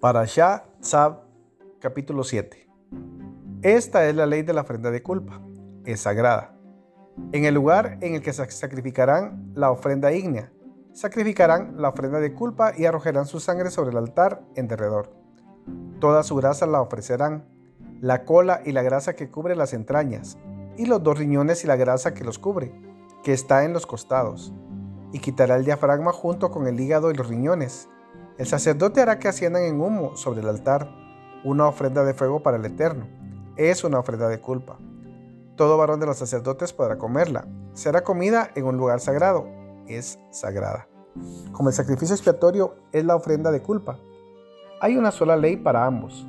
Para Shah Tzab, capítulo 7. Esta es la ley de la ofrenda de culpa. Es sagrada. En el lugar en el que sacrificarán la ofrenda ígnea, sacrificarán la ofrenda de culpa y arrojarán su sangre sobre el altar en derredor. Toda su grasa la ofrecerán, la cola y la grasa que cubre las entrañas, y los dos riñones y la grasa que los cubre, que está en los costados, y quitará el diafragma junto con el hígado y los riñones. El sacerdote hará que asciendan en humo sobre el altar una ofrenda de fuego para el Eterno. Es una ofrenda de culpa. Todo varón de los sacerdotes podrá comerla. Será comida en un lugar sagrado. Es sagrada. Como el sacrificio expiatorio es la ofrenda de culpa, hay una sola ley para ambos.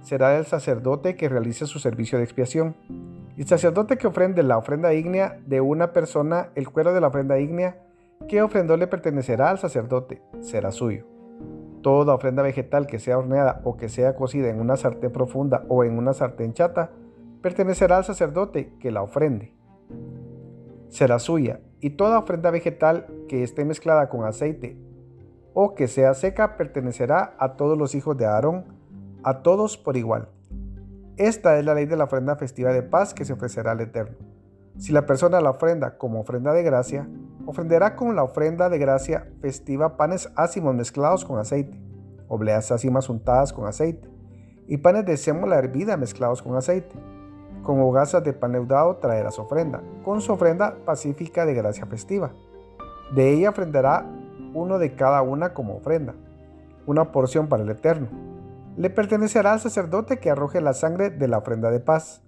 Será el sacerdote que realice su servicio de expiación. El sacerdote que ofrende la ofrenda ígnea de una persona, el cuero de la ofrenda ígnea que ofrendó le pertenecerá al sacerdote, será suyo. Toda ofrenda vegetal que sea horneada o que sea cocida en una sartén profunda o en una sartén chata, pertenecerá al sacerdote que la ofrende. Será suya, y toda ofrenda vegetal que esté mezclada con aceite o que sea seca pertenecerá a todos los hijos de Aarón, a todos por igual. Esta es la ley de la ofrenda festiva de paz que se ofrecerá al Eterno. Si la persona la ofrenda como ofrenda de gracia, ofrenderá con la ofrenda de gracia festiva panes ácimos mezclados con aceite, obleas ácimas untadas con aceite, y panes de sémola hervida mezclados con aceite. Con hogazas de pan leudado traerá su ofrenda, con su ofrenda pacífica de gracia festiva. De ella ofrendará uno de cada una como ofrenda, una porción para el Eterno. Le pertenecerá al sacerdote que arroje la sangre de la ofrenda de paz.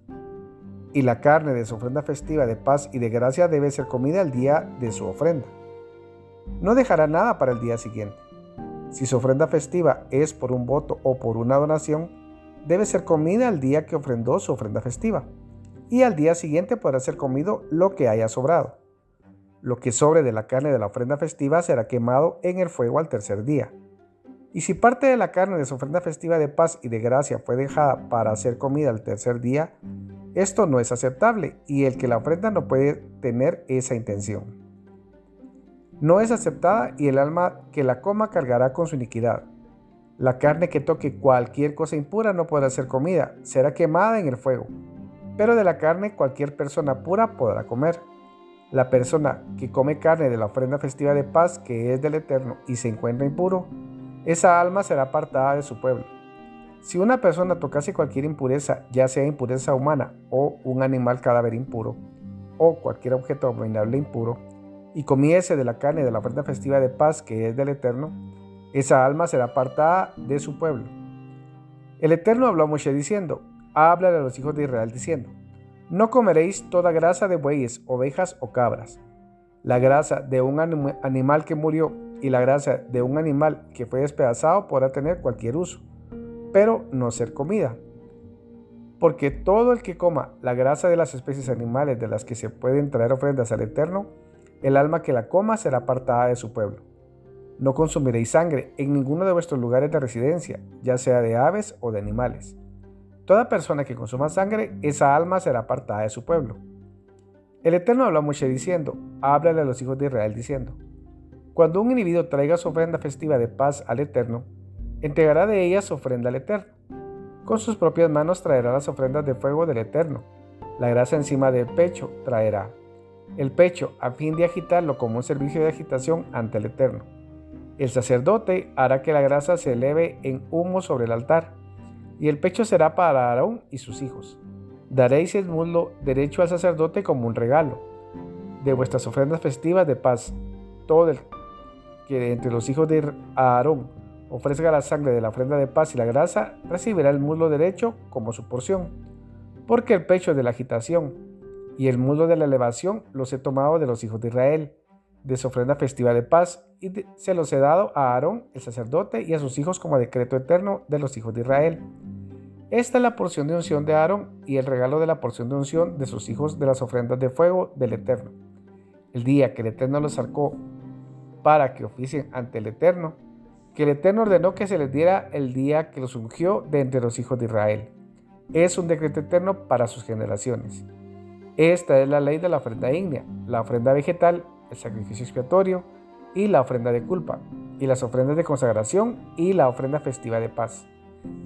Y la carne de su ofrenda festiva de paz y de gracia debe ser comida el día de su ofrenda. No dejará nada para el día siguiente. Si su ofrenda festiva es por un voto o por una donación, debe ser comida el día que ofrendó su ofrenda festiva. Y al día siguiente podrá ser comido lo que haya sobrado. Lo que sobre de la carne de la ofrenda festiva será quemado en el fuego al tercer día. Y si parte de la carne de su ofrenda festiva de paz y de gracia fue dejada para ser comida al tercer día, esto no es aceptable y el que la ofrenda no puede tener esa intención. No es aceptada y el alma que la coma cargará con su iniquidad. La carne que toque cualquier cosa impura no podrá ser comida, será quemada en el fuego. Pero de la carne cualquier persona pura podrá comer. La persona que come carne de la ofrenda festiva de paz que es del Eterno y se encuentra impuro, esa alma será apartada de su pueblo. Si una persona tocase cualquier impureza, ya sea impureza humana o un animal cadáver impuro, o cualquier objeto abominable impuro, y comiese de la carne de la ofrenda festiva de paz que es del Eterno, esa alma será apartada de su pueblo. El Eterno habló a Moshe diciendo, háblale a los hijos de Israel diciendo, no comeréis toda grasa de bueyes, ovejas o cabras. La grasa de un animal que murió y la grasa de un animal que fue despedazado podrá tener cualquier uso, pero no ser comida. Porque todo el que coma la grasa de las especies animales de las que se pueden traer ofrendas al Eterno, el alma que la coma será apartada de su pueblo. No consumiréis sangre en ninguno de vuestros lugares de residencia, ya sea de aves o de animales Toda persona que consuma sangre, esa alma será apartada de su pueblo. El Eterno habló a Moshe diciendo, háblale a los hijos de Israel diciendo, cuando un individuo traiga su ofrenda festiva de paz al Eterno, entregará de ella su ofrenda al Eterno. Con sus propias manos traerá las ofrendas de fuego del Eterno. La grasa encima del pecho traerá. El pecho a fin de agitarlo como un servicio de agitación ante el Eterno. El sacerdote hará que la grasa se eleve en humo sobre el altar y el pecho será para Aarón y sus hijos. Daréis el muslo derecho al sacerdote como un regalo de vuestras ofrendas festivas de paz. Todo el que entre los hijos de Aarón ofrezca la sangre de la ofrenda de paz y la grasa, recibirá el muslo derecho como su porción, porque el pecho de la agitación y el muslo de la elevación los he tomado de los hijos de Israel, de su ofrenda festiva de paz, y se los he dado a Aarón, el sacerdote, y a sus hijos como decreto eterno de los hijos de Israel. Esta es la porción de unción de Aarón y el regalo de la porción de unción de sus hijos de las ofrendas de fuego del Eterno. El día que el Eterno los sacó para que oficien ante el Eterno, que el Eterno ordenó que se les diera el día que los ungió de entre los hijos de Israel. Es un decreto eterno para sus generaciones. Esta es la ley de la ofrenda ígnea, la ofrenda vegetal, el sacrificio expiatorio y la ofrenda de culpa, y las ofrendas de consagración y la ofrenda festiva de paz,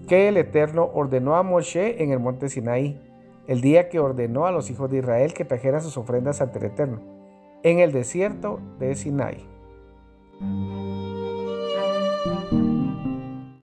que el Eterno ordenó a Moshe en el monte Sinaí, el día que ordenó a los hijos de Israel que trajeran sus ofrendas ante el Eterno, en el desierto de Sinaí.